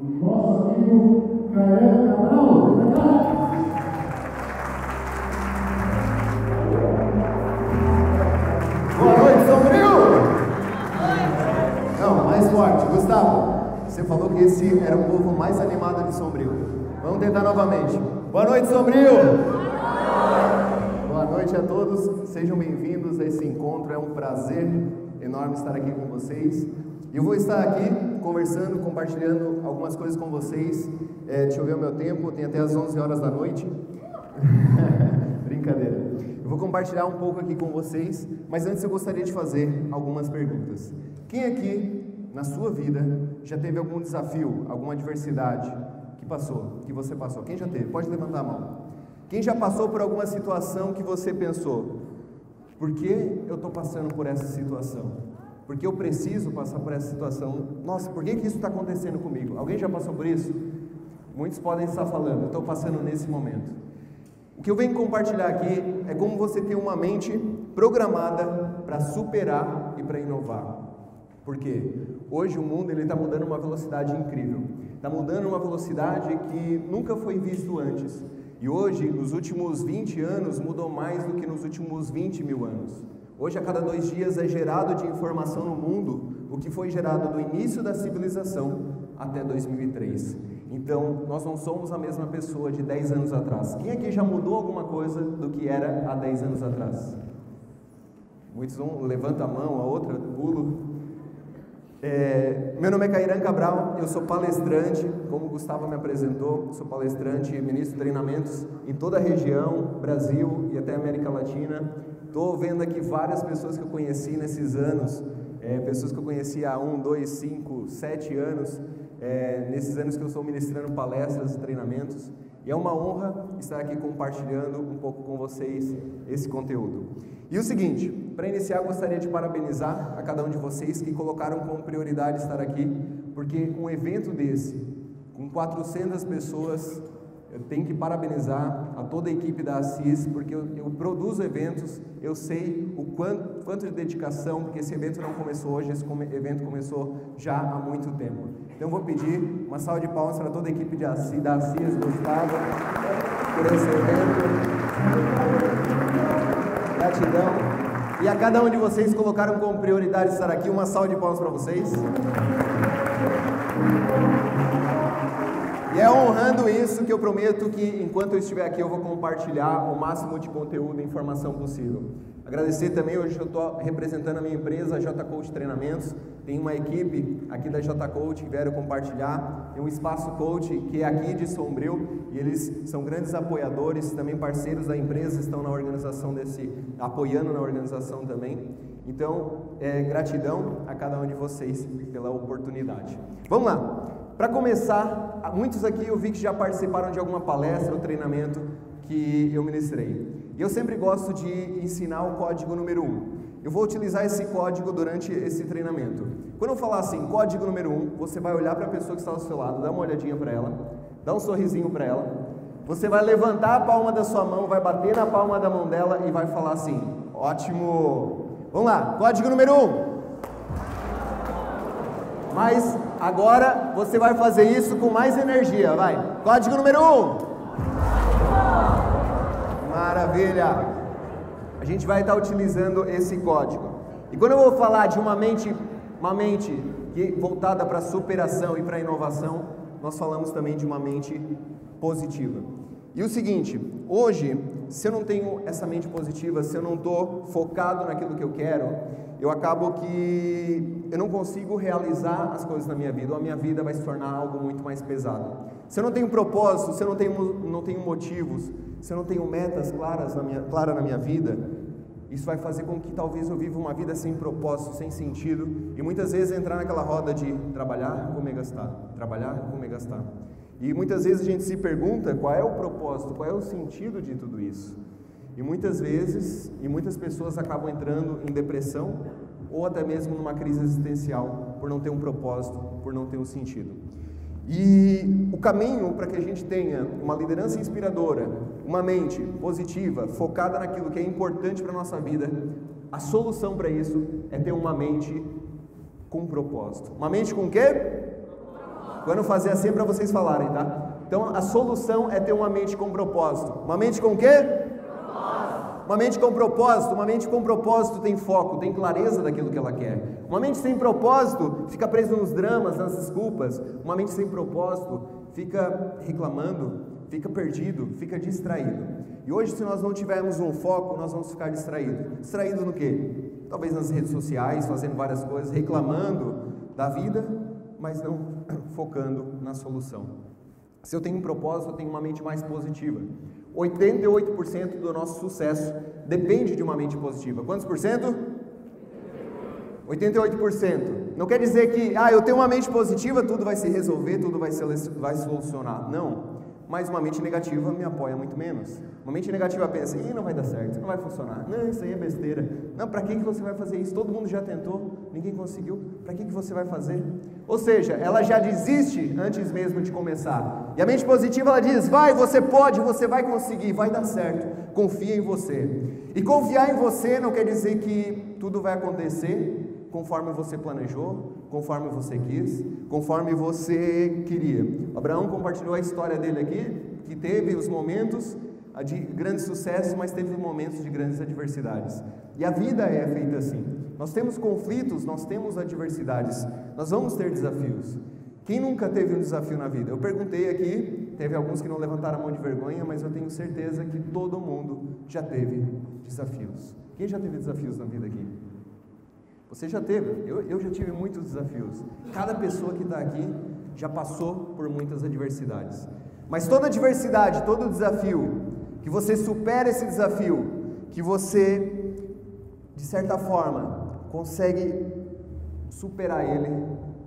Nosso amigo Caio Cabral. Boa noite, Sombrio! Não, mais forte. Gustavo, você falou que esse era o povo mais animado de Sombrio. Vamos tentar novamente. Boa noite, Sombrio! Boa noite a todos, sejam bem-vindos a esse encontro. É um prazer enorme estar aqui com vocês. Eu vou estar aqui conversando, compartilhando algumas coisas com vocês. É, deixa eu ver o meu tempo, tem até as 11 horas da noite. Brincadeira. Eu vou compartilhar um pouco aqui com vocês, mas antes eu gostaria de fazer algumas perguntas. Quem aqui, na sua vida, já teve algum desafio, alguma adversidade que passou, que você passou? Quem já teve? Pode levantar a mão. Quem já passou por alguma situação que você pensou, por que eu estou passando por essa situação? Por que eu preciso passar por essa situação? Nossa, por que, que isso está acontecendo comigo? Alguém já passou por isso? Muitos podem estar falando, estou passando nesse momento. O que eu venho compartilhar aqui é como você tem uma mente programada para superar e para inovar. Por quê? Hoje o mundo ele está mudando uma velocidade incrível. Está mudando uma velocidade que nunca foi visto antes. E hoje, nos últimos 20 anos, mudou mais do que nos últimos 20 mil anos. Hoje, a cada dois dias, é gerado de informação no mundo o que foi gerado do início da civilização até 2003. Então, nós não somos a mesma pessoa de 10 anos atrás. Quem aqui já mudou alguma coisa do que era há 10 anos atrás? Muitos um levanta a mão, a outra pulo. É, meu nome é Cairan Cabral, eu sou palestrante, como o Gustavo me apresentou, sou palestrante e ministro de treinamentos em toda a região, Brasil e até América Latina. Estou vendo aqui várias pessoas que eu conheci nesses anos, é, pessoas que eu conheci há um, dois, cinco, sete anos, é, nesses anos que eu estou ministrando palestras e treinamentos. E é uma honra estar aqui compartilhando um pouco com vocês esse conteúdo. E o seguinte, para iniciar, gostaria de parabenizar a cada um de vocês que colocaram como prioridade estar aqui, porque um evento desse, com 400 pessoas, eu tenho que parabenizar a toda a equipe da Assis, porque eu, eu produzo eventos, eu sei o quanto, quanto de dedicação, porque esse evento não começou hoje, esse evento começou já há muito tempo. Então vou pedir uma salva de palmas para toda a equipe de Assis, da Assis, Gustavo, por esse evento. Gratidão. E a cada um de vocês colocaram como prioridade estar aqui, uma salva de palmas para vocês. E é honrando isso que eu prometo que enquanto eu estiver aqui eu vou compartilhar o máximo de conteúdo e informação possível. Agradecer também, hoje eu estou representando a minha empresa, a J Coach Treinamentos. Tem uma equipe aqui da J Coach que vieram compartilhar. Tem um Espaço Coach que é aqui de Sombrio e eles são grandes apoiadores, também parceiros da empresa, estão na organização desse, apoiando na organização também. Então, é, gratidão a cada um de vocês pela oportunidade. Vamos lá. Para começar, muitos aqui eu vi que já participaram de alguma palestra ou treinamento que eu ministrei. E eu sempre gosto de ensinar o código número 1. Um. Eu vou utilizar esse código durante esse treinamento. Quando eu falar assim, código número 1, um, você vai olhar para a pessoa que está ao seu lado, dá uma olhadinha para ela, dá um sorrisinho para ela. Você vai levantar a palma da sua mão, vai bater na palma da mão dela e vai falar assim: ótimo. Vamos lá, código número 1. Um. Mas agora você vai fazer isso com mais energia, vai. Código número 1. Um. Maravilha! A gente vai estar utilizando esse código. E quando eu vou falar de uma mente, uma mente que voltada para superação e para inovação, nós falamos também de uma mente positiva. E o seguinte, hoje, se eu não tenho essa mente positiva, se eu não estou focado naquilo que eu quero, eu acabo que eu não consigo realizar as coisas na minha vida, ou a minha vida vai se tornar algo muito mais pesado. Se eu não tenho propósito, se eu não tenho, não tenho motivos, se eu não tenho metas claras na minha, clara na minha vida, isso vai fazer com que talvez eu viva uma vida sem propósito, sem sentido, e muitas vezes entrar naquela roda de trabalhar, comer, gastar, trabalhar, comer, gastar. E muitas vezes a gente se pergunta qual é o propósito, qual é o sentido de tudo isso. E muitas vezes, e muitas pessoas acabam entrando em depressão ou até mesmo numa crise existencial por não ter um propósito, por não ter um sentido. E o caminho para que a gente tenha uma liderança inspiradora, uma mente positiva, focada naquilo que é importante para a nossa vida, a solução para isso é ter uma mente com propósito. Uma mente com quê? Quando fazer assim é para vocês falarem, tá? Então a solução é ter uma mente com propósito. Uma mente com quê? Uma mente com propósito, uma mente com propósito tem foco, tem clareza daquilo que ela quer. Uma mente sem propósito fica presa nos dramas, nas desculpas. Uma mente sem propósito fica reclamando, fica perdido, fica distraído. E hoje, se nós não tivermos um foco, nós vamos ficar distraídos. Distraído no quê? Talvez nas redes sociais, fazendo várias coisas, reclamando da vida, mas não focando na solução. Se eu tenho um propósito, eu tenho uma mente mais positiva. 88% do nosso sucesso depende de uma mente positiva. Quantos por cento? 88%. Não quer dizer que, ah, eu tenho uma mente positiva, tudo vai se resolver, tudo vai se vai solucionar. Não mas uma mente negativa me apoia muito menos. Uma mente negativa pensa, Ih, não vai dar certo, não vai funcionar, não, isso aí é besteira. Não, para que, que você vai fazer isso? Todo mundo já tentou, ninguém conseguiu, para que, que você vai fazer? Ou seja, ela já desiste antes mesmo de começar. E a mente positiva ela diz, vai, você pode, você vai conseguir, vai dar certo, confia em você. E confiar em você não quer dizer que tudo vai acontecer conforme você planejou, conforme você quis, conforme você queria. Abraão compartilhou a história dele aqui, que teve os momentos de grande sucesso, mas teve momentos de grandes adversidades. E a vida é feita assim. Nós temos conflitos, nós temos adversidades, nós vamos ter desafios. Quem nunca teve um desafio na vida? Eu perguntei aqui, teve alguns que não levantaram a mão de vergonha, mas eu tenho certeza que todo mundo já teve desafios. Quem já teve desafios na vida aqui? Você já teve, eu, eu já tive muitos desafios. Cada pessoa que está aqui já passou por muitas adversidades. Mas toda adversidade, todo desafio, que você supera esse desafio, que você, de certa forma, consegue superar ele,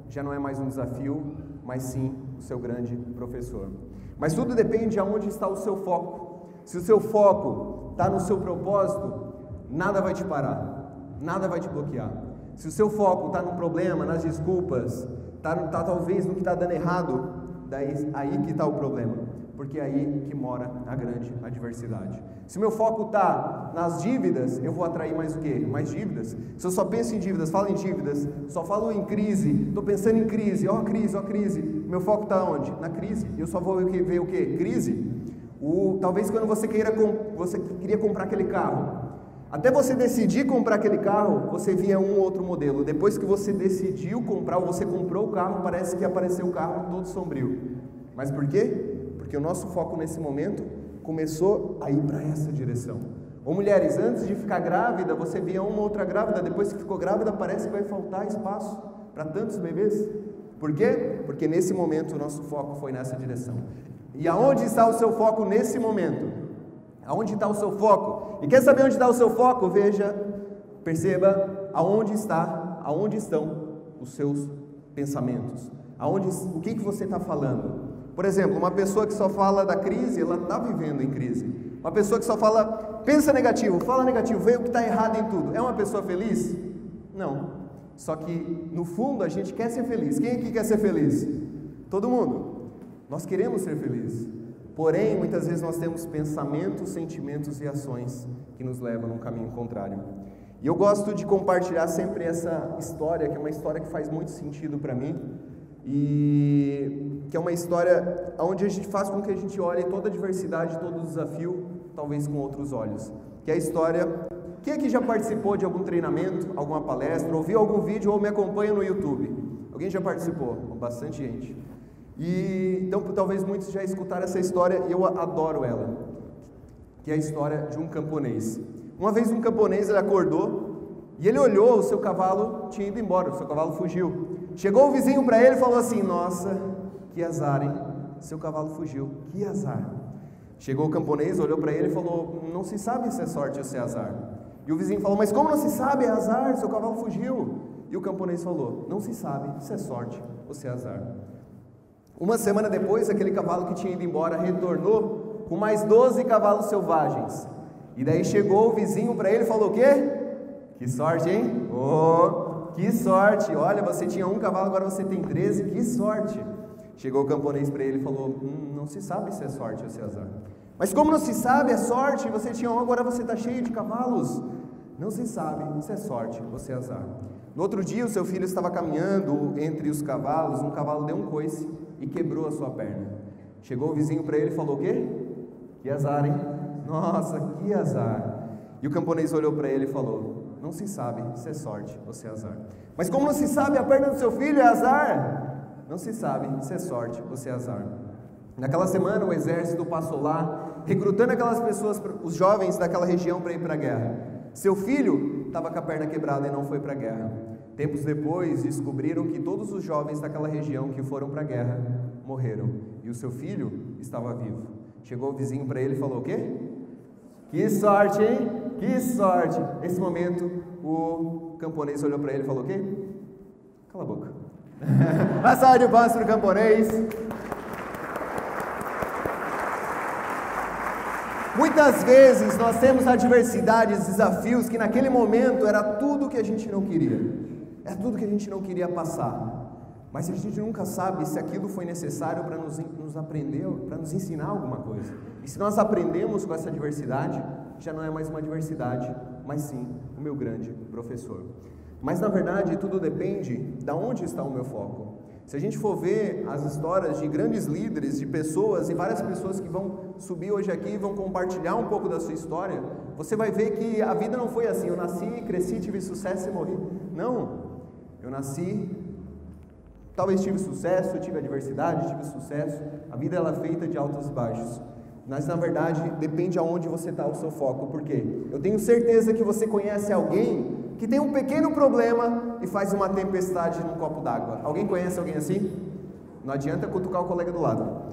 já não é mais um desafio, mas sim o seu grande professor. Mas tudo depende de onde está o seu foco. Se o seu foco está no seu propósito, nada vai te parar, nada vai te bloquear. Se o seu foco está no problema, nas desculpas, está tá, talvez no que está dando errado, daí aí que está o problema, porque é aí que mora a grande adversidade. Se o meu foco está nas dívidas, eu vou atrair mais o quê? Mais dívidas. Se eu só penso em dívidas, falo em dívidas, só falo em crise, estou pensando em crise, ó oh, crise, ó oh, crise, meu foco está onde? Na crise. Eu só vou ver o quê? Crise. O, talvez quando você queira você queria comprar aquele carro, até você decidir comprar aquele carro, você via um outro modelo. Depois que você decidiu comprar, ou você comprou o carro, parece que apareceu o carro todo sombrio. Mas por quê? Porque o nosso foco nesse momento começou a ir para essa direção. Ou mulheres, antes de ficar grávida, você via uma outra grávida, depois que ficou grávida, parece que vai faltar espaço para tantos bebês. Por quê? Porque nesse momento o nosso foco foi nessa direção. E aonde está o seu foco nesse momento? Aonde está o seu foco? E quer saber onde está o seu foco? Veja, perceba aonde está, aonde estão os seus pensamentos. Aonde, o que, que você está falando? Por exemplo, uma pessoa que só fala da crise, ela está vivendo em crise. Uma pessoa que só fala, pensa negativo, fala negativo, vê o que está errado em tudo. É uma pessoa feliz? Não. Só que no fundo a gente quer ser feliz. Quem aqui quer ser feliz? Todo mundo. Nós queremos ser felizes. Porém, muitas vezes nós temos pensamentos, sentimentos e ações que nos levam num caminho contrário. E eu gosto de compartilhar sempre essa história, que é uma história que faz muito sentido para mim, e que é uma história onde a gente faz com que a gente olhe toda a diversidade, todo o desafio, talvez com outros olhos. Que é a história. Quem aqui já participou de algum treinamento, alguma palestra, ouviu algum vídeo ou me acompanha no YouTube? Alguém já participou? Bastante gente. E então talvez muitos já escutaram essa história e eu adoro ela, que é a história de um camponês. Uma vez um camponês ele acordou e ele olhou, o seu cavalo tinha ido embora, o seu cavalo fugiu. Chegou o vizinho para ele e falou assim: Nossa, que azar, hein? Seu cavalo fugiu, que azar. Chegou o camponês, olhou para ele e falou: Não se sabe se é sorte ou se é azar. E o vizinho falou: Mas como não se sabe? É azar, seu cavalo fugiu. E o camponês falou: Não se sabe se é sorte ou se é azar. Uma semana depois, aquele cavalo que tinha ido embora retornou com mais 12 cavalos selvagens. E daí chegou o vizinho para ele e falou: O quê? Que sorte, hein? Oh, que sorte! Olha, você tinha um cavalo, agora você tem 13, que sorte! Chegou o camponês para ele e falou: hum, Não se sabe se é sorte ou se é azar. Mas como não se sabe, é sorte, você tinha um, agora você está cheio de cavalos. Não se sabe se é sorte ou se é azar. No outro dia, o seu filho estava caminhando entre os cavalos, um cavalo deu um coice e quebrou a sua perna. Chegou o vizinho para ele e falou: O quê? Que azar, hein? Nossa, que azar. E o camponês olhou para ele e falou: Não se sabe se é sorte ou se é azar. Mas como não se sabe a perna do seu filho é azar? Não se sabe se é sorte ou se é azar. Naquela semana, o exército passou lá, recrutando aquelas pessoas, os jovens daquela região para ir para a guerra. Seu filho estava com a perna quebrada e não foi para a guerra. Tempos depois, descobriram que todos os jovens daquela região que foram para a guerra morreram e o seu filho estava vivo. Chegou o vizinho para ele e falou: O quê? Que sorte, hein? Que sorte! Nesse momento, o camponês olhou para ele e falou: O quê? Cala a boca. Salva de palmas para o camponês. Muitas vezes nós temos adversidades, desafios que naquele momento era tudo que a gente não queria, era tudo que a gente não queria passar. Mas a gente nunca sabe se aquilo foi necessário para nos, nos aprender, para nos ensinar alguma coisa. E se nós aprendemos com essa adversidade, já não é mais uma adversidade, mas sim o meu grande professor. Mas na verdade tudo depende de onde está o meu foco. Se a gente for ver as histórias de grandes líderes, de pessoas e várias pessoas que vão subir hoje aqui e vão compartilhar um pouco da sua história, você vai ver que a vida não foi assim. Eu nasci, cresci, tive sucesso e morri. Não. Eu nasci, talvez tive sucesso, tive adversidade, tive sucesso. A vida ela é feita de altos e baixos. Mas na verdade depende aonde você está o seu foco. Por quê? Eu tenho certeza que você conhece alguém que tem um pequeno problema e faz uma tempestade num copo d'água. Alguém conhece alguém assim? Não adianta cutucar o colega do lado.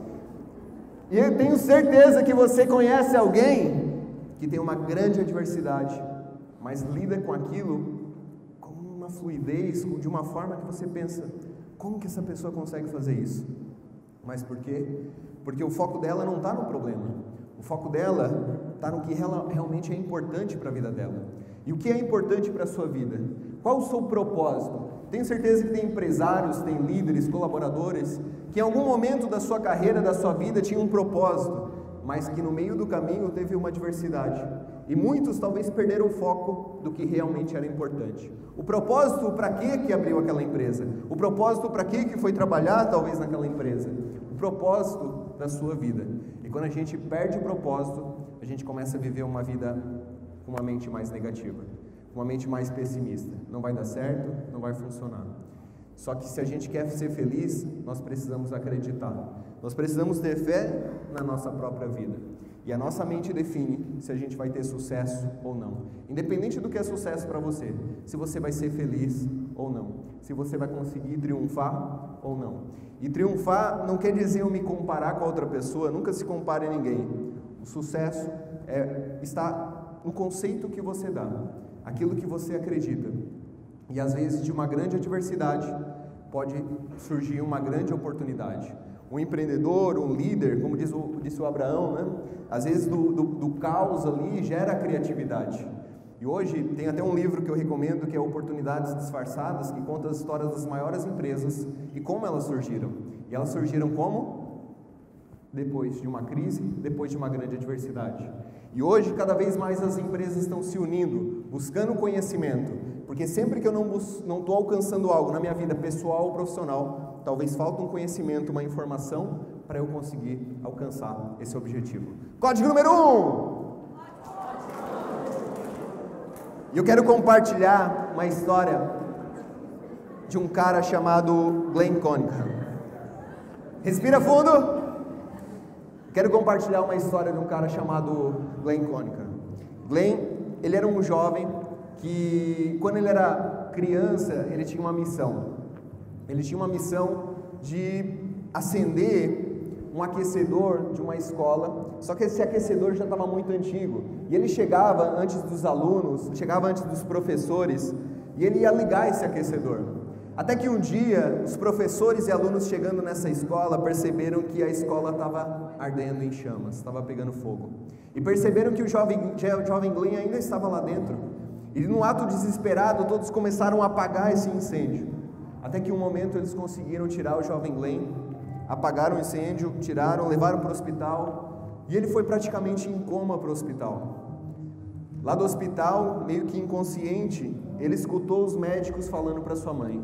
E eu tenho certeza que você conhece alguém que tem uma grande adversidade, mas lida com aquilo com uma fluidez, de uma forma que você pensa: como que essa pessoa consegue fazer isso? Mas por quê? Porque o foco dela não está no problema, o foco dela está no que realmente é importante para a vida dela. E o que é importante para a sua vida? Qual o seu propósito? Tenho certeza que tem empresários, tem líderes, colaboradores que em algum momento da sua carreira, da sua vida, tinham um propósito, mas que no meio do caminho teve uma adversidade. E muitos talvez perderam o foco do que realmente era importante. O propósito para que que abriu aquela empresa? O propósito para que que foi trabalhar talvez naquela empresa? O propósito da sua vida. E quando a gente perde o propósito, a gente começa a viver uma vida com uma mente mais negativa, com uma mente mais pessimista. Não vai dar certo, não vai funcionar. Só que se a gente quer ser feliz, nós precisamos acreditar. Nós precisamos ter fé na nossa própria vida. E a nossa mente define se a gente vai ter sucesso ou não. Independente do que é sucesso para você, se você vai ser feliz ou não, se você vai conseguir triunfar ou não. E triunfar não quer dizer eu me comparar com a outra pessoa, nunca se compare a ninguém. O sucesso é, está no conceito que você dá, aquilo que você acredita. E às vezes de uma grande adversidade pode surgir uma grande oportunidade. Um empreendedor, um líder, como diz o, disse o Abraão, né? às vezes do, do, do caos ali gera criatividade. E hoje tem até um livro que eu recomendo que é Oportunidades Disfarçadas, que conta as histórias das maiores empresas e como elas surgiram. E elas surgiram como? Depois de uma crise, depois de uma grande adversidade. E hoje, cada vez mais as empresas estão se unindo, buscando conhecimento, porque sempre que eu não estou alcançando algo na minha vida pessoal ou profissional, talvez falte um conhecimento, uma informação para eu conseguir alcançar esse objetivo. Código número 1! Um. E eu quero compartilhar uma história de um cara chamado Glenn Cunningham. Respira fundo. Quero compartilhar uma história de um cara chamado Glenn Cunningham. Glenn, ele era um jovem que, quando ele era criança, ele tinha uma missão. Ele tinha uma missão de acender um aquecedor de uma escola, só que esse aquecedor já estava muito antigo. E ele chegava antes dos alunos, chegava antes dos professores, e ele ia ligar esse aquecedor. Até que um dia, os professores e alunos chegando nessa escola perceberam que a escola estava ardendo em chamas, estava pegando fogo. E perceberam que o jovem, o jovem Glenn ainda estava lá dentro. E no ato desesperado, todos começaram a apagar esse incêndio. Até que um momento eles conseguiram tirar o jovem Glenn, apagaram o incêndio, tiraram, levaram para o hospital. E ele foi praticamente em coma para o hospital. Lá do hospital, meio que inconsciente, ele escutou os médicos falando para sua mãe: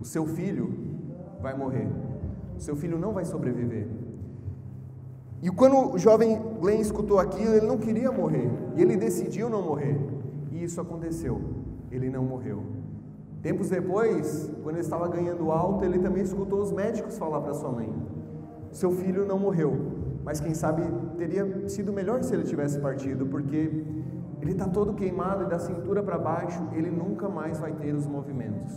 o seu filho vai morrer. seu filho não vai sobreviver. E quando o jovem Glenn escutou aquilo, ele não queria morrer, e ele decidiu não morrer. E isso aconteceu, ele não morreu. Tempos depois, quando ele estava ganhando alto, ele também escutou os médicos falar para sua mãe: seu filho não morreu, mas quem sabe teria sido melhor se ele tivesse partido, porque ele está todo queimado e da cintura para baixo ele nunca mais vai ter os movimentos.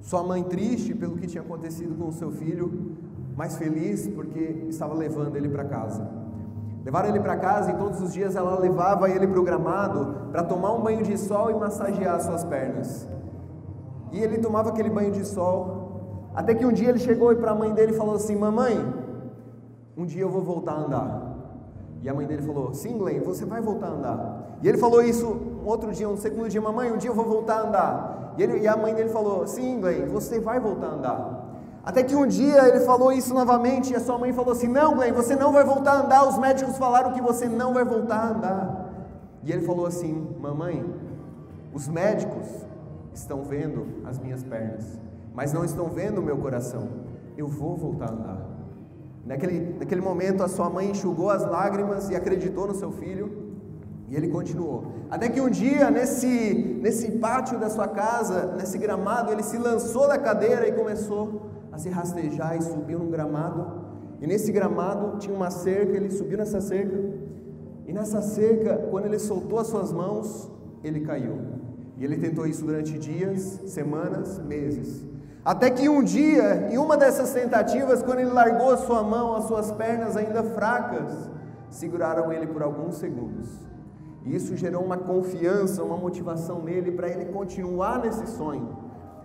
Sua mãe, triste pelo que tinha acontecido com o seu filho, mas feliz porque estava levando ele para casa. Levaram ele para casa e todos os dias ela levava ele para o gramado para tomar um banho de sol e massagear suas pernas. E ele tomava aquele banho de sol, até que um dia ele chegou para a mãe dele e falou assim: Mamãe, um dia eu vou voltar a andar. E a mãe dele falou: Sim, Glenn, você vai voltar a andar. E ele falou isso outro dia, um segundo dia: Mamãe, um dia eu vou voltar a andar. E, ele, e a mãe dele falou: Sim, Glenn, você vai voltar a andar. Até que um dia ele falou isso novamente e a sua mãe falou assim: Não, Glenn, você não vai voltar a andar. Os médicos falaram que você não vai voltar a andar. E ele falou assim: Mamãe, os médicos estão vendo as minhas pernas, mas não estão vendo o meu coração. Eu vou voltar a andar. Naquele, naquele momento, a sua mãe enxugou as lágrimas e acreditou no seu filho. E ele continuou. Até que um dia, nesse, nesse pátio da sua casa, nesse gramado, ele se lançou da cadeira e começou a se rastejar e subiu num gramado. E nesse gramado tinha uma cerca, ele subiu nessa cerca. E nessa cerca, quando ele soltou as suas mãos, ele caiu. E ele tentou isso durante dias, semanas, meses. Até que um dia, em uma dessas tentativas, quando ele largou a sua mão, as suas pernas ainda fracas seguraram ele por alguns segundos. E isso gerou uma confiança, uma motivação nele para ele continuar nesse sonho.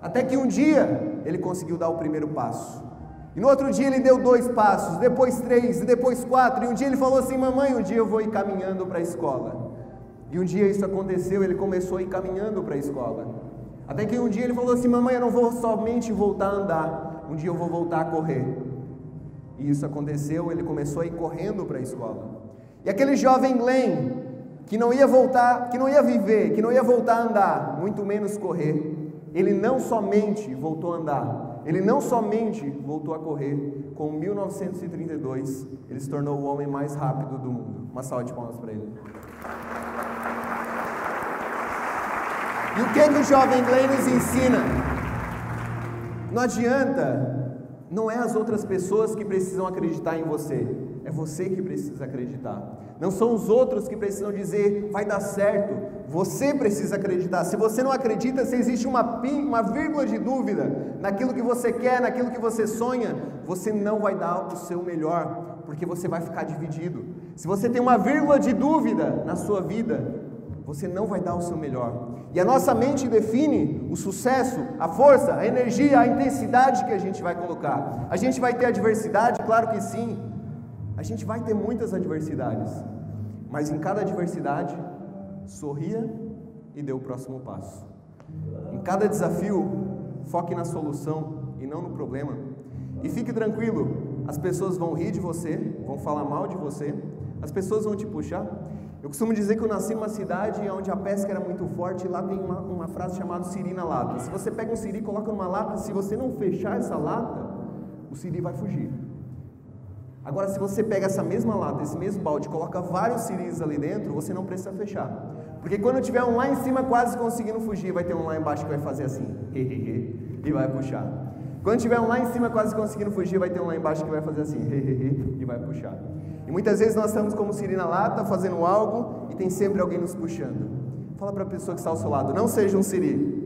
Até que um dia ele conseguiu dar o primeiro passo. E no outro dia ele deu dois passos, depois três, e depois quatro. E um dia ele falou assim: Mamãe, um dia eu vou ir caminhando para a escola. E um dia isso aconteceu, ele começou a ir caminhando para a escola. Até que um dia ele falou assim: Mamãe, eu não vou somente voltar a andar, um dia eu vou voltar a correr. E isso aconteceu, ele começou a ir correndo para a escola. E aquele jovem Glenn, que não ia voltar, que não ia viver, que não ia voltar a andar, muito menos correr, ele não somente voltou a andar, ele não somente voltou a correr, com 1932 ele se tornou o homem mais rápido do mundo. Uma salva de palmas para ele. E o que, que o jovem Glenn nos ensina? Não adianta, não é as outras pessoas que precisam acreditar em você, é você que precisa acreditar. Não são os outros que precisam dizer vai dar certo, você precisa acreditar. Se você não acredita, se existe uma, uma vírgula de dúvida naquilo que você quer, naquilo que você sonha, você não vai dar o seu melhor, porque você vai ficar dividido. Se você tem uma vírgula de dúvida na sua vida, você não vai dar o seu melhor. E a nossa mente define o sucesso, a força, a energia, a intensidade que a gente vai colocar. A gente vai ter adversidade, claro que sim. A gente vai ter muitas adversidades. Mas em cada adversidade, sorria e dê o próximo passo. Em cada desafio, foque na solução e não no problema. E fique tranquilo, as pessoas vão rir de você, vão falar mal de você, as pessoas vão te puxar. Eu costumo dizer que eu nasci numa cidade onde a pesca era muito forte e lá tem uma, uma frase chamada siri na lata. Se você pega um siri e coloca numa lata, se você não fechar essa lata, o siri vai fugir. Agora, se você pega essa mesma lata, esse mesmo balde, coloca vários siris ali dentro, você não precisa fechar. Porque quando tiver um lá em cima quase conseguindo fugir, vai ter um lá embaixo que vai fazer assim, e vai puxar. Quando tiver um lá em cima quase conseguindo fugir, vai ter um lá embaixo que vai fazer assim, e vai puxar. E muitas vezes nós estamos como Siri na lata, fazendo algo e tem sempre alguém nos puxando. Fala para a pessoa que está ao seu lado, não seja um Siri.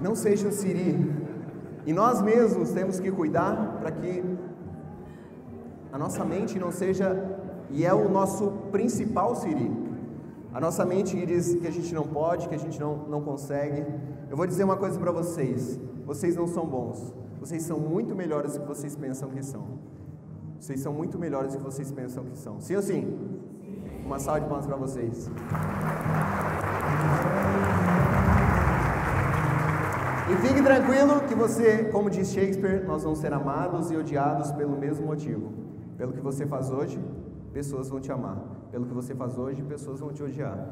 Não seja um Siri. E nós mesmos temos que cuidar para que a nossa mente não seja, e é o nosso principal Siri. A nossa mente que diz que a gente não pode, que a gente não, não consegue. Eu vou dizer uma coisa para vocês: vocês não são bons. Vocês são muito melhores do que vocês pensam que são. Vocês são muito melhores do que vocês pensam que são. Sim ou sim? Uma salva de palmas para vocês. E fique tranquilo que você, como diz Shakespeare, nós vamos ser amados e odiados pelo mesmo motivo. Pelo que você faz hoje, pessoas vão te amar. Pelo que você faz hoje, pessoas vão te odiar.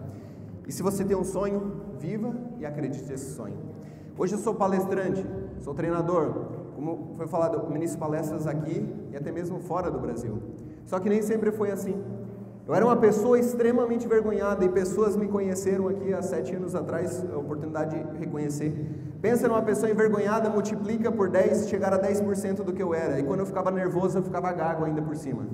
E se você tem um sonho, viva e acredite nesse sonho. Hoje eu sou palestrante, sou treinador, como foi falado, eu ministro palestras aqui e até mesmo fora do Brasil. Só que nem sempre foi assim. Eu era uma pessoa extremamente envergonhada e pessoas me conheceram aqui há sete anos atrás, a oportunidade de reconhecer. Pensa numa pessoa envergonhada, multiplica por 10, chegar a 10% do que eu era. E quando eu ficava nervoso, eu ficava gago ainda por cima.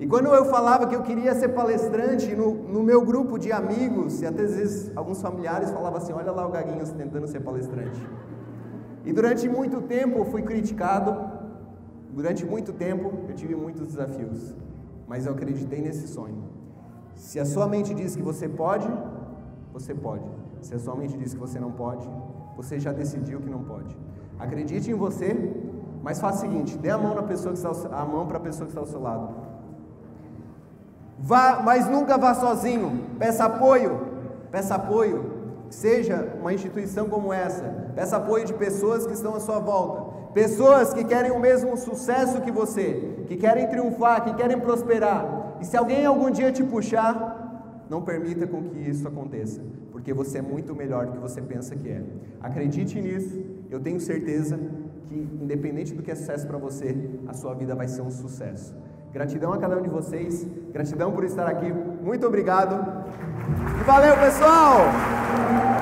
E quando eu falava que eu queria ser palestrante no, no meu grupo de amigos, e até às vezes alguns familiares falavam assim: olha lá o Gaguinhos tentando ser palestrante. E durante muito tempo eu fui criticado, durante muito tempo eu tive muitos desafios, mas eu acreditei nesse sonho. Se a sua mente diz que você pode, você pode. Se a sua mente diz que você não pode, você já decidiu que não pode. Acredite em você, mas faça o seguinte: dê a mão na pessoa que está a mão para a pessoa que está ao seu lado. Vá, mas nunca vá sozinho. Peça apoio. Peça apoio. Seja uma instituição como essa. Peça apoio de pessoas que estão à sua volta. Pessoas que querem o mesmo sucesso que você, que querem triunfar, que querem prosperar. E se alguém algum dia te puxar, não permita com que isso aconteça, porque você é muito melhor do que você pensa que é. Acredite nisso. Eu tenho certeza que independente do que é sucesso para você, a sua vida vai ser um sucesso. Gratidão a cada um de vocês, gratidão por estar aqui, muito obrigado e valeu pessoal!